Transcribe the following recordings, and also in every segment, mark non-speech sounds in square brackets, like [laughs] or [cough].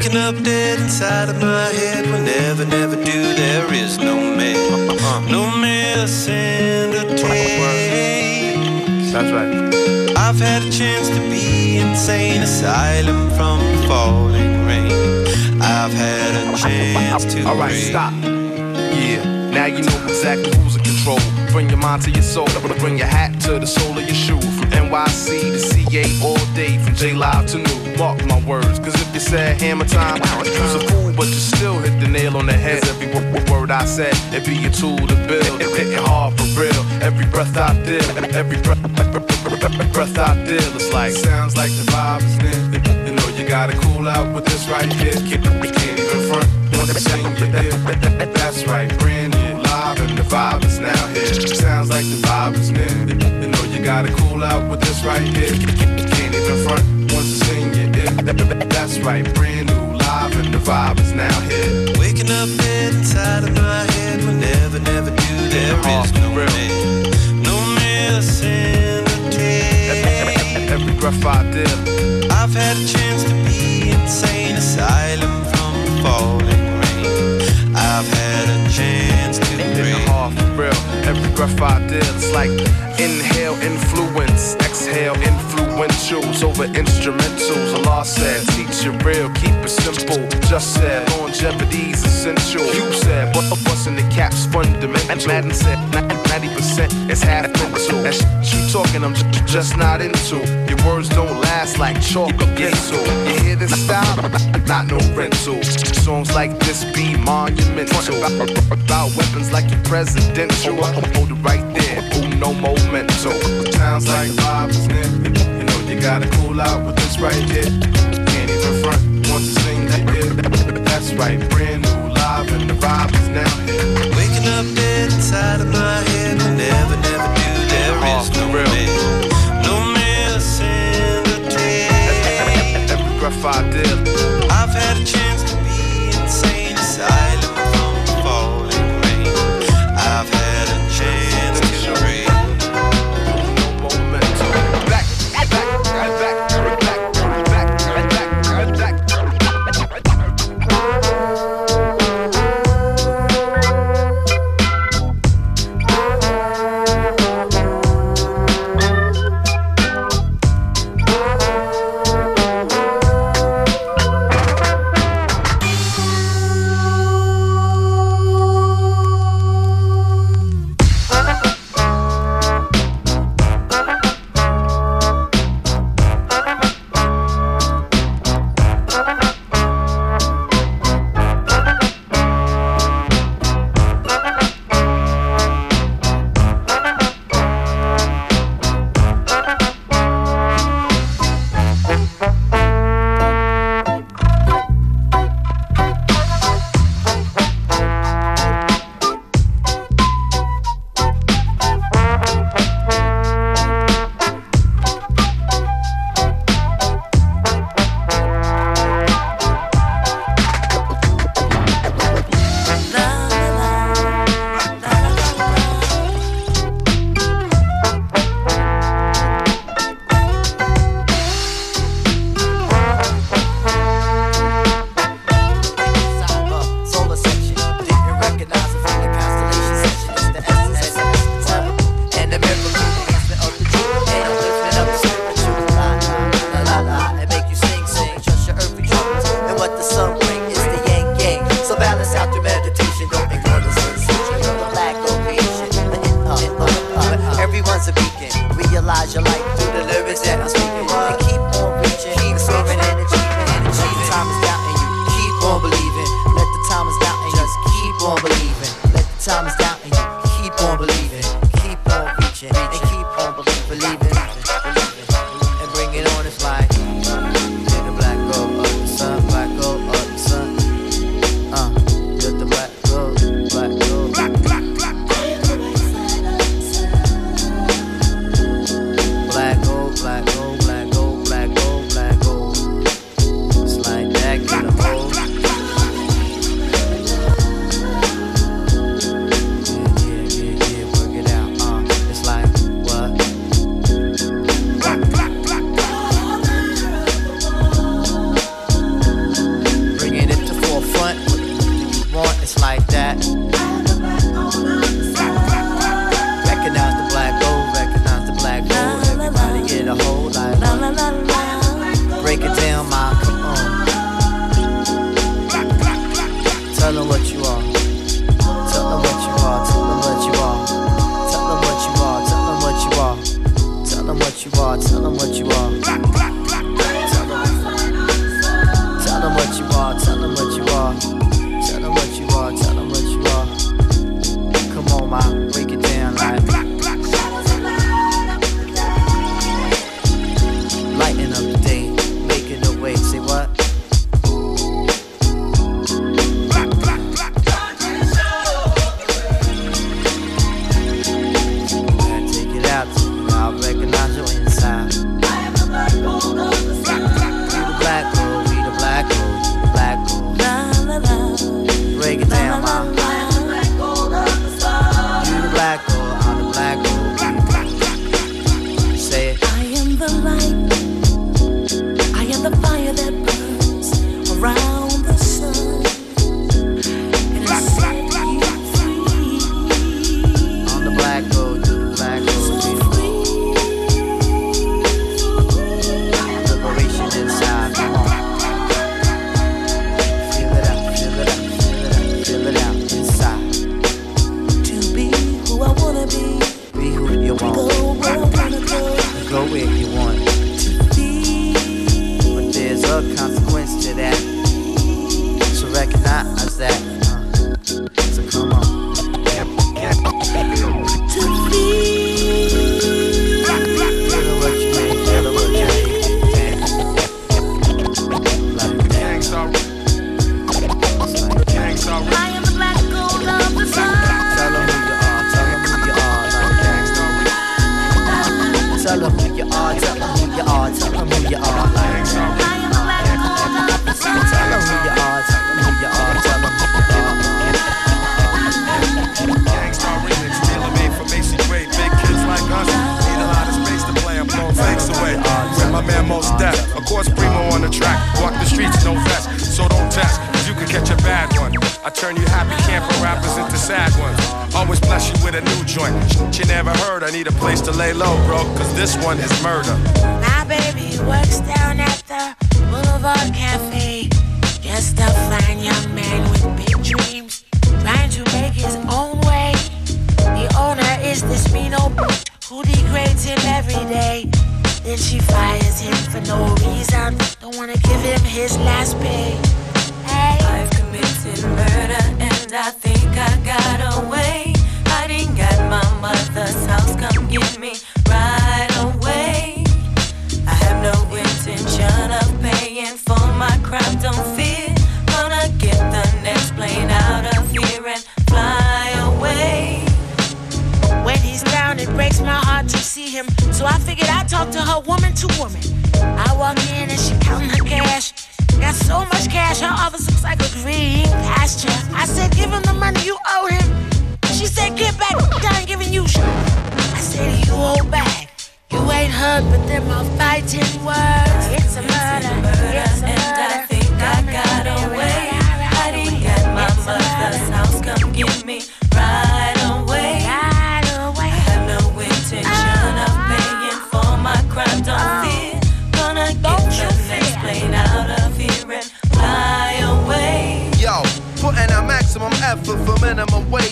Waking up dead inside of my head whenever, never do. There is no man, uh-huh. no medicine to take. That's right. I've had a chance to be insane asylum from falling rain. I've had a chance to. All right, breathe. stop. Yeah, now you know exactly who's in control. Bring your mind to your soul, bring your hat to the sole of your shoe. From NYC to CA all day, from J Live to New. Mark my words, cause if you said hammer time, you's a fool, but you still hit the nail on the head. Every word I said, it be a tool to build. It hitting hard for real. Every breath I deal, every breath, breath I deal, it's like sounds like the vibe is near. You know you gotta cool out with this right here. Can't, can't even front. Wanna sing your ear. That's right, brand new, live, and the vibe is now here. Sounds like the vibe is near. You know you gotta cool out with this right here. Can't even front. That's right, brand new, live, and the vibe is now here. Waking up inside of my head never never do. There is uh-huh. no man, no medicine to take. Every breath I deal. I've had a chance to be insane asylum from the falling rain. I've had a chance to breathe. hard for real. Every breath I deal, it's like inhale, influence, exhale, influentials over instrumentals. a Allah said, teach it real, keep it simple. Just said, longevity's essential. You said, but busting the caps fundamental. Madden said, 90% is half mental. That shit you talking, I'm just, not into. Your words don't last like chalk or pencil. You hear this style? Not no rental. Songs like this be monumental. About, weapons like your presidential. Hold it right there. Oh, no momento. Sounds like the vibe is near. You gotta cool out with this right here. Can't even front. Want to sing that yeah. That's right, brand new live and the vibe is now here. Waking up dead inside of my head never do. There is no man, no medicine to take. Every breath I deal. I've had a chance to be insane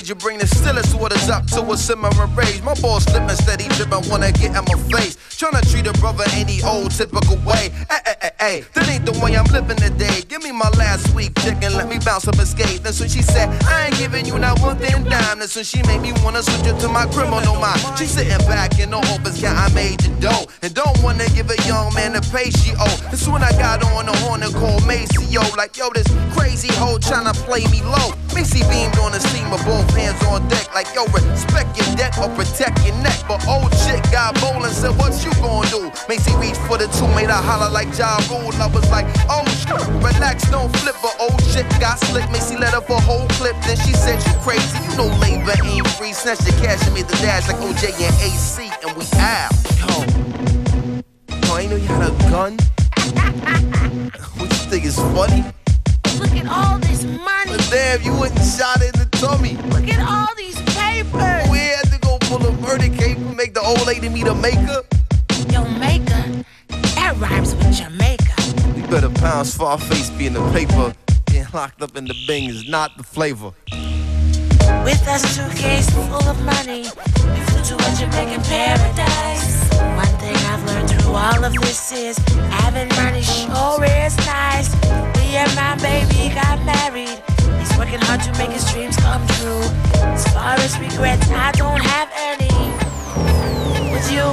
You bring the stillest waters up to a simmering rage. My ball slipping steady, dripping, wanna get in my face. Tryna treat a brother any old typical way. Hey, hey, that ain't the way I'm living today. Give me my last week chicken, let me bounce up and skate. That's when she said, I ain't giving you not one thin dime. That's when she made me wanna switch it to my criminal mind. She sitting back in the office, yeah, I made the dough. And don't wanna give a young man the pay she owe. That's when I got on the horn and called Macy. Like, yo, this crazy hoe tryna play me low. Macy beamed on the scene with both hands on deck. Like, yo, respect your debt or protect your neck. But old chick got bold and said, what you gonna do? Macy reached for the two, made her holler like Ja Rule. I was like, oh, relax, don't flip. But old chick got slick. Macy let her for whole clip. Then she said, you crazy, you know labor ain't free. Snatched the cash and made the dash like OJ and AC. And we out. Yo. Yo, I ain't know you had a gun. [laughs] what you think is funny? Look at all this money. But damn, you wouldn't shot it in the tummy. Look at all these papers. We had to go pull a murder cape and make the old lady meet a maker. Jamaica. That rhymes with Jamaica. We better pound Scarface be in the paper. Getting locked up in the bing is not the flavor. With a suitcase full of money, we flew to a Jamaican paradise. One thing I've learned through all of this is having money sure is nice. Me and my baby got married. He's working hard to make his dreams come true. As far as regrets, I don't have any. With you,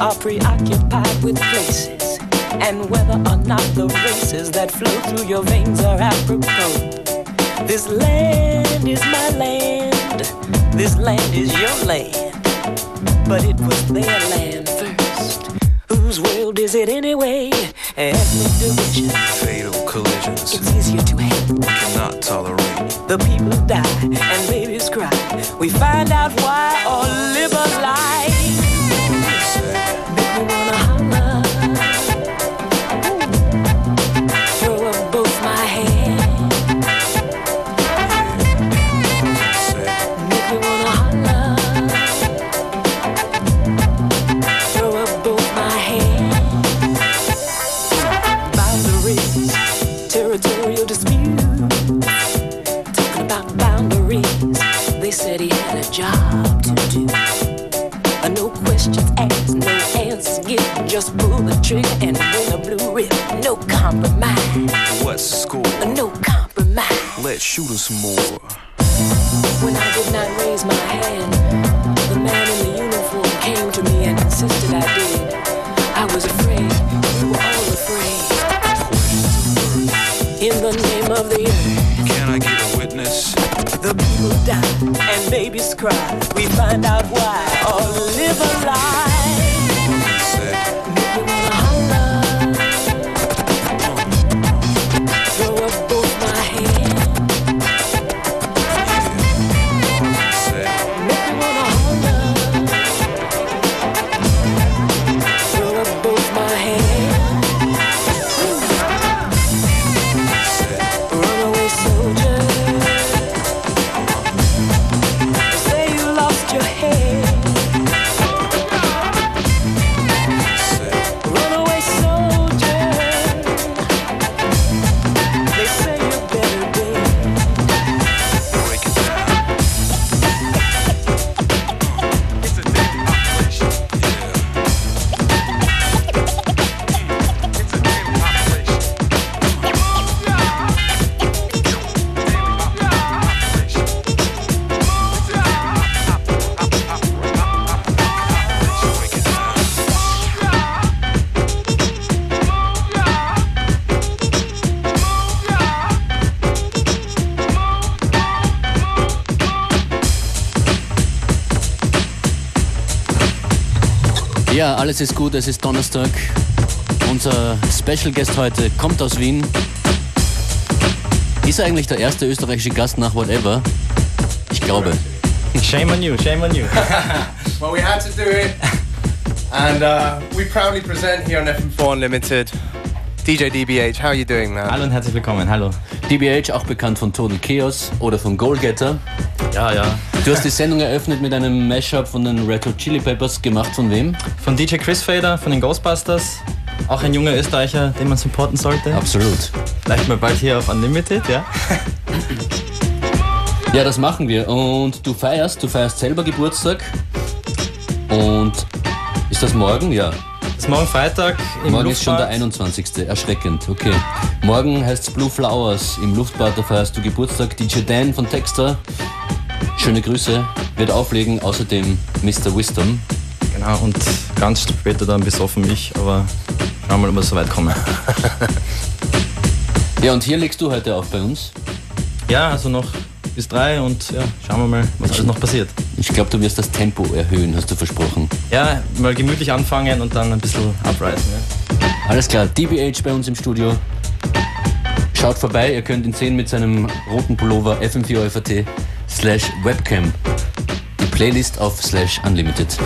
are preoccupied with places, and whether or not the races that flow through your veins are apropos. This land is my land, this land is your land, but it was their land first. Whose world is it anyway? Ethnic division. Fatal collisions It's easier to hate. cannot tolerate. The people die and babies cry. We find out why or live a lie. trigger and win a blue rip. No compromise. What school? No compromise. Let's shoot us more. When I did not raise my hand, the man in the uniform came to me and insisted I did. I was afraid. We were all afraid. In the name of the earth. Can I get a witness? The people die and babies cry. We find out why. All live a lie. Alles ist gut, es ist Donnerstag. Unser Special Guest heute kommt aus Wien. Ist er eigentlich der erste österreichische Gast nach Whatever? Ich glaube. Shame on you, shame on you. [laughs] Well, we had to do it, and uh, we proudly present here on FM4 Unlimited. DJ DBH, how are you doing, man? Hallo und herzlich willkommen, hallo. DBH, auch bekannt von Total Chaos oder von Goalgetter. Ja, ja. Du hast die Sendung eröffnet mit einem Mashup von den Red Hot Chili Peppers, gemacht von wem? Von DJ Chris Fader, von den Ghostbusters. Auch ein junger Österreicher, den man supporten sollte. Absolut. Vielleicht mal bald hier auf Unlimited, ja? [laughs] Ja, das machen wir. Und du feierst, du feierst selber Geburtstag. Und ist das morgen? Ja. Das ist morgen Freitag im Morgen ist schon der Luftbad. 21. Erschreckend, okay. Morgen heißt es Blue Flowers. Im Luftbad, da feierst du Geburtstag. DJ Dan von Texter. Schöne Grüße. Wird auflegen. Außerdem Mr. Wisdom. Genau, und ganz später dann besoffen ich, aber schauen wir mal, ob wir so weit kommen. [laughs] Ja, und hier legst du heute auf bei uns. Ja, also noch bis drei und ja, schauen wir mal, was alles noch passiert. Ich glaube, du wirst das Tempo erhöhen, hast du versprochen. Ja, mal gemütlich anfangen und dann ein bisschen abreißen. Ja. Alles klar, DBH bei uns im Studio. Schaut vorbei, ihr könnt ihn sehen mit seinem roten Pullover fm4 slash webcam. Die Playlist auf slash unlimited.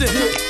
Mark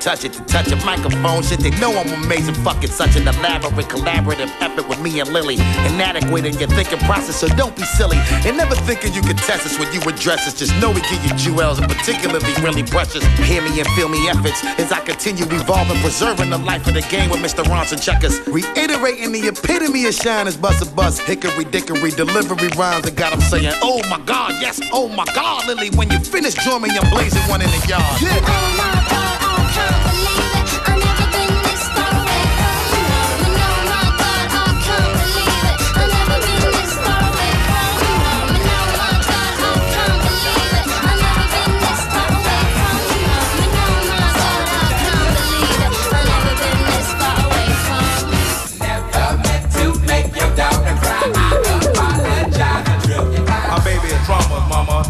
touch it. To touch a microphone, shit, they know I'm amazing. Fucking such an elaborate, collaborative effort with me and Lily. Inadequate in your thinking process, so don't be silly. And never thinking you could test us when you address us. Just know we give you jewels, and particularly really precious. Hear me and feel me efforts as I continue evolving, preserving the life of the game with Mr. Ronson Checkers. Reiterating the epitome of shine is bust a bust. Hickory dickory delivery rhymes that got 'em saying, Oh my God, yes, oh my God, Lily. When you finish, me, I'm blazing one in the yard. My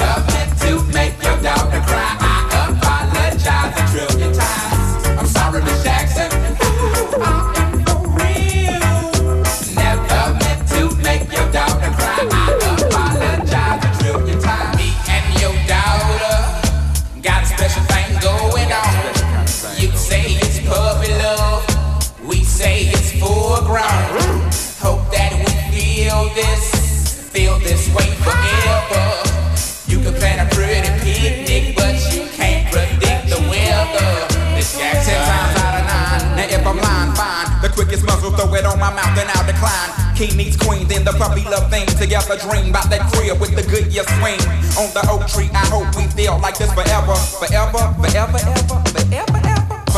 Never meant to make your daughter cry. I apologize a trillion times. My mouth, and I'll decline. King meets queen, then the puppy love thing. Together dream about that crib with the good year swing. On the oak tree, I hope we feel like this forever. Forever, forever, ever, forever, ever.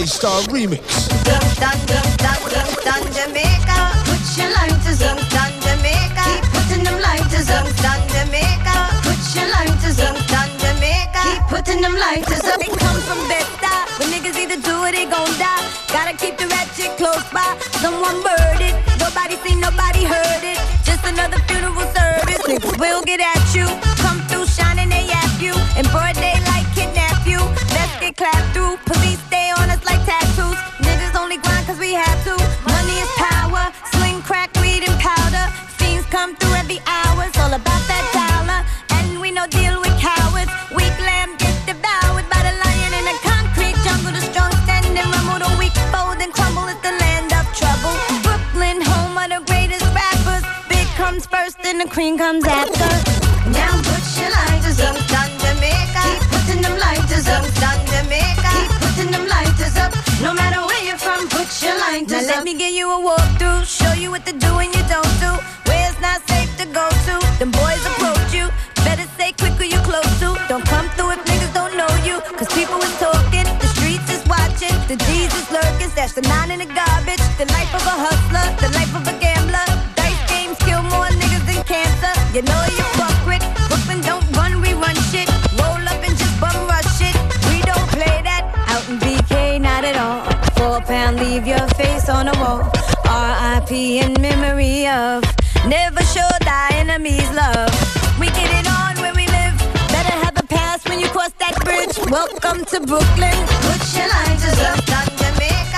That's a J Star remix. Putting them lighters up. They come from Bed-Stuy. When niggas either do or they gon' die. Gotta keep the ratchet close by. Someone it. Nobody seen, nobody heard it. Just another funeral service. Will get at you. Come through shining, they yap you. In broad daylight, comes first and the cream comes after. Now put your lighters up, down Jamaica. Keep putting them lighters up, down Jamaica. Keep putting them lighters up. No matter where you're from, put your lighters now up. let me give you a walkthrough. Show you what to do and you don't do. Where it's not safe to go to. Them boys approach you. Better say quick who you close to. Don't come through if niggas don't know you. Cause people is talking, the streets is watching. The G's is lurking, stash the nine in the garbage. The life of a hustler, the life of a gambler. You know you fuck with. Brooklyn don't run, we run shit. Roll up and just bum rush it. We don't play that. Out in BK, not at all. Four pound, leave your face on the wall. R.I.P. in memory of. Never show enemies love. We get it on we live. Better have a pass when you cross that bridge. Welcome to Brooklyn. Put your lighters up, down Jamaica. Keep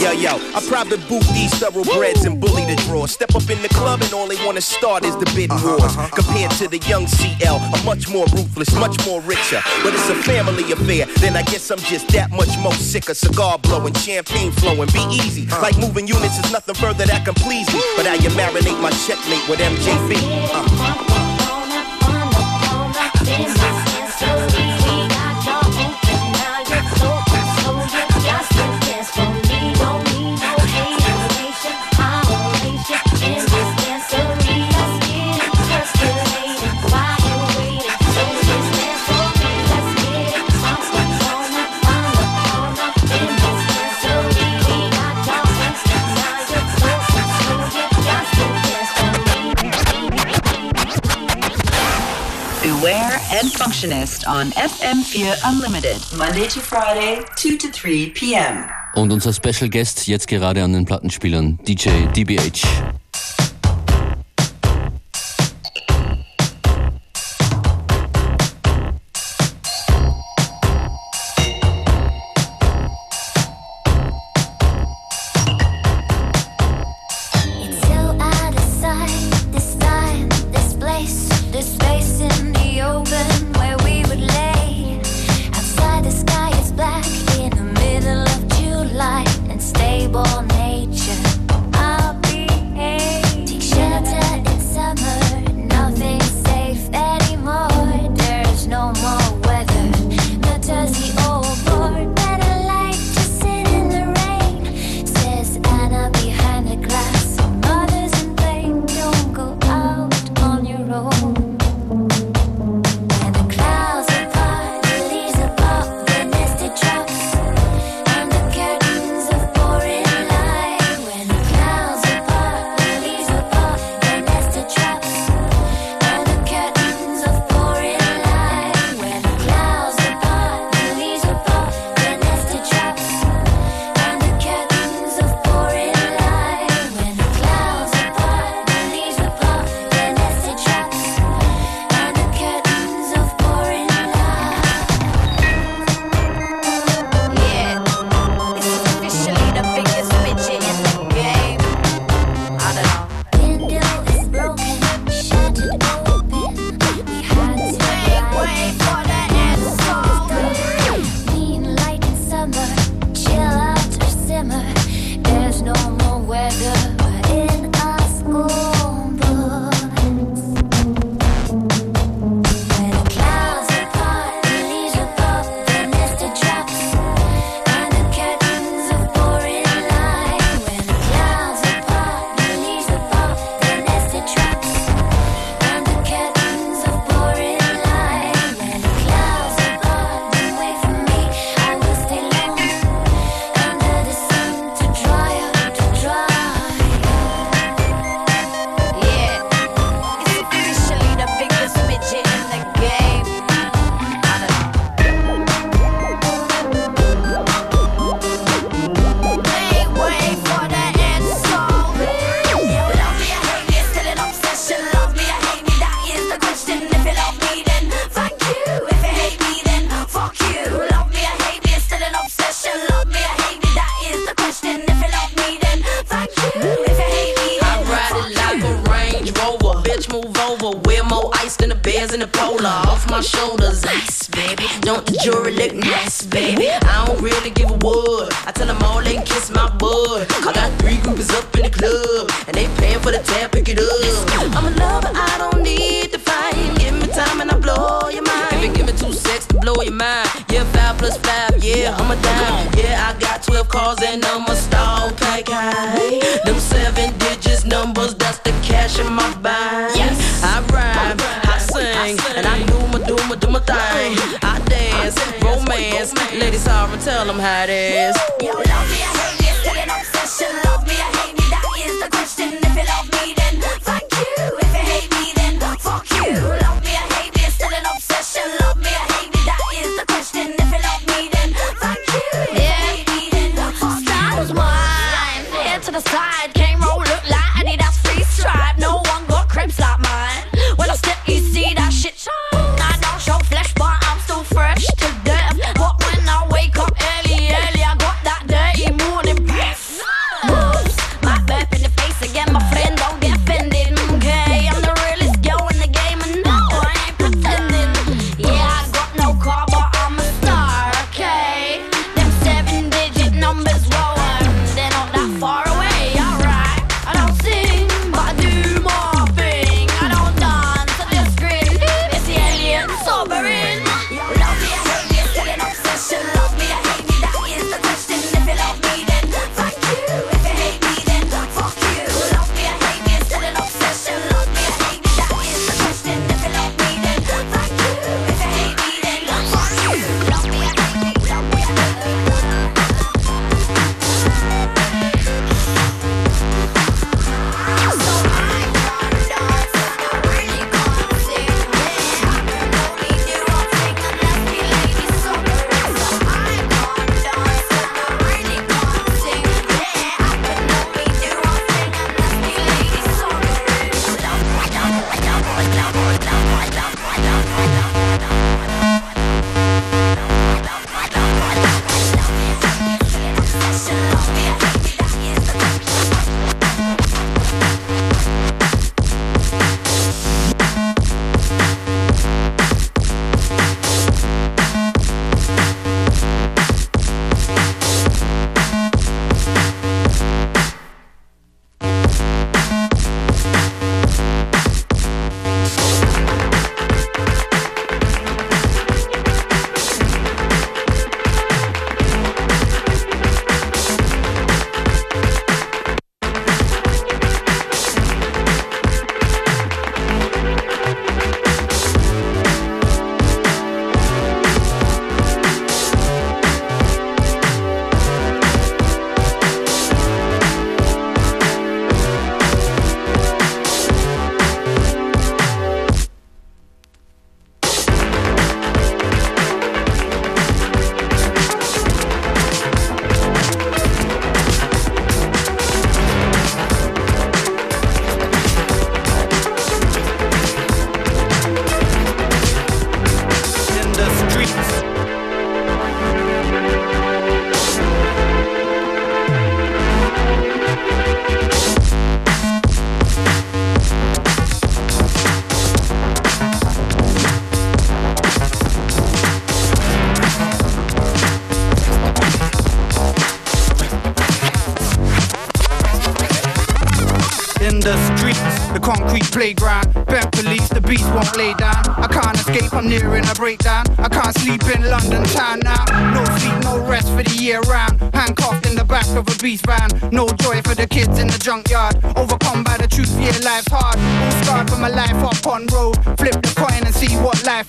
Yo, yo, I probably boot these thoroughbreds and bully the draw. Step up in the club and all they wanna start is the bidding uh-huh, wars. Uh-huh, uh-huh, Compared to the young CL, I'm much more ruthless, much more richer. But it's a family affair, then I guess I'm just that much more sick of Cigar blowing, champagne flowing, be easy. Uh. Like moving units is nothing further that can please me. But I you marinate my checkmate with MJB. Uh. Functionist on FM4 Unlimited, Monday to Friday, 2 to 3 p.m. Und unser Special Guest jetzt gerade an den Plattenspielern, DJ DBH.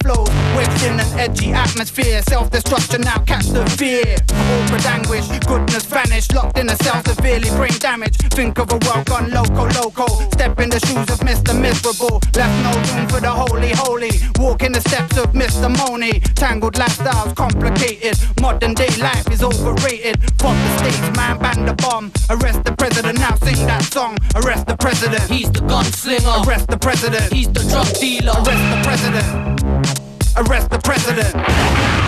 flows, wakes in an edgy atmosphere. Self destruction now, catch the fear. Awkward anguish, goodness vanished, locked in a cell, severely brain damage. Think of a world gone loco, loco. Step in the shoes of Mr. Miserable, left no room for the holy, holy. Walk in the steps of Mr. Money. Tangled lifestyles, complicated. Modern day life is overrated. Pop the stage, man, ban the bomb. Arrest the president, now sing that song. Arrest the president, he's the gunslinger. Arrest the president, he's the drug dealer. Arrest the president arrest the president.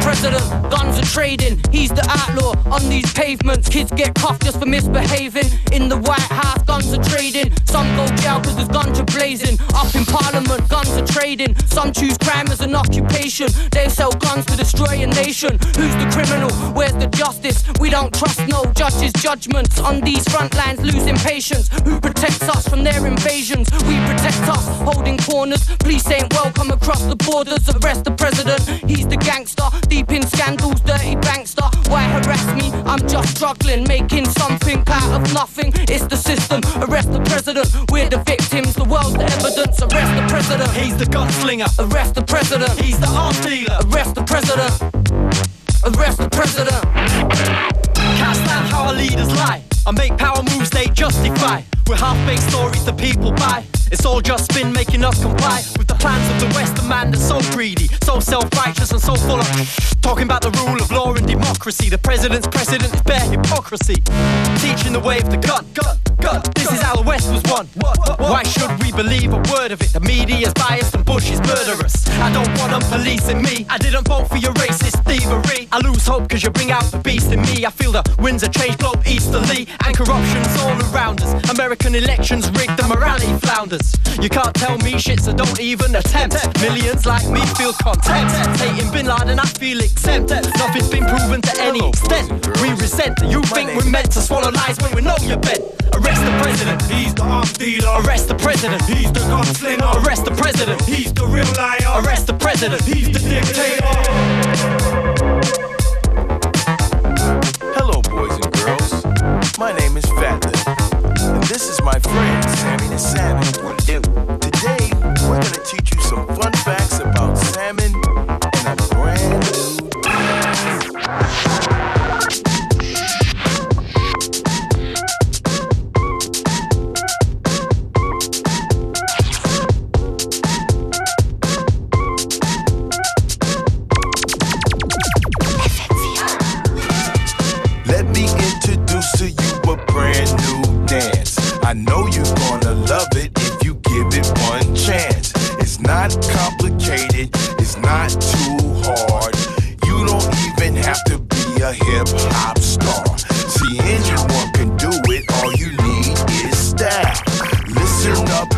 president, guns are trading. He's the outlaw on these pavements. Kids get cuffed just for misbehaving. In the White House, guns are trading. Some go jail cause there's guns are blazing. Up in Parliament, guns are trading. Some choose crime as an occupation. They sell guns to destroy a nation. Who's the criminal? Where's the justice? We don't trust no judges' judgments. On these front lines, losing patience. Who protects us from their invasions? We protect us, holding corners. Police ain't welcome across the borders. Arrest the president, he's the gangster. Deep in scandals, dirty bankster. Why harass me? I'm just struggling, making something out of nothing. It's the system. Arrest the president. We're the victims. The world's the evidence. Arrest the president. He's the gunslinger. Arrest the president. He's the arms dealer. Arrest the president. Arrest the president. Can't stand how our leaders lie. I make power moves they justify. With half-baked stories the people buy. It's all just spin making us comply with the plans of the Western man that's so greedy, so self-righteous and so full of talking about the rule of law and democracy. The president's precedent is bare hypocrisy. Teaching the way of the gun, gun, gun. This is how the West was won. Why should we believe a word of it? The media's biased and Bush is murderous. I don't want them policing me. I didn't vote for your racist thievery. I lose hope cause you bring out the beast in me. I feel the winds of change blow easterly and corruption's all around us. American elections rigged, the morality flounders. You can't tell me shit, so don't even attempt. Millions like me feel content. Hating Bin Laden, I feel exempt. Nothing's been proven to any extent. We resent. You think we're meant to swallow lies when we know you're bent. Arrest the president. He's the arms dealer. Arrest the president. He's the gunslinger. Arrest the president. He's the real liar. Arrest the president. He's the dictator. Hello, boys and girls. My name is Fat Lip, and this is my friend Sammy the Salmon. Today, we're gonna teach you some fun facts about salmon know you're gonna love it if you give it one chance. It's not complicated, it's not too hard. You don't even have to be a hip hop star. See, anyone can do it, all you need is style. Listen up,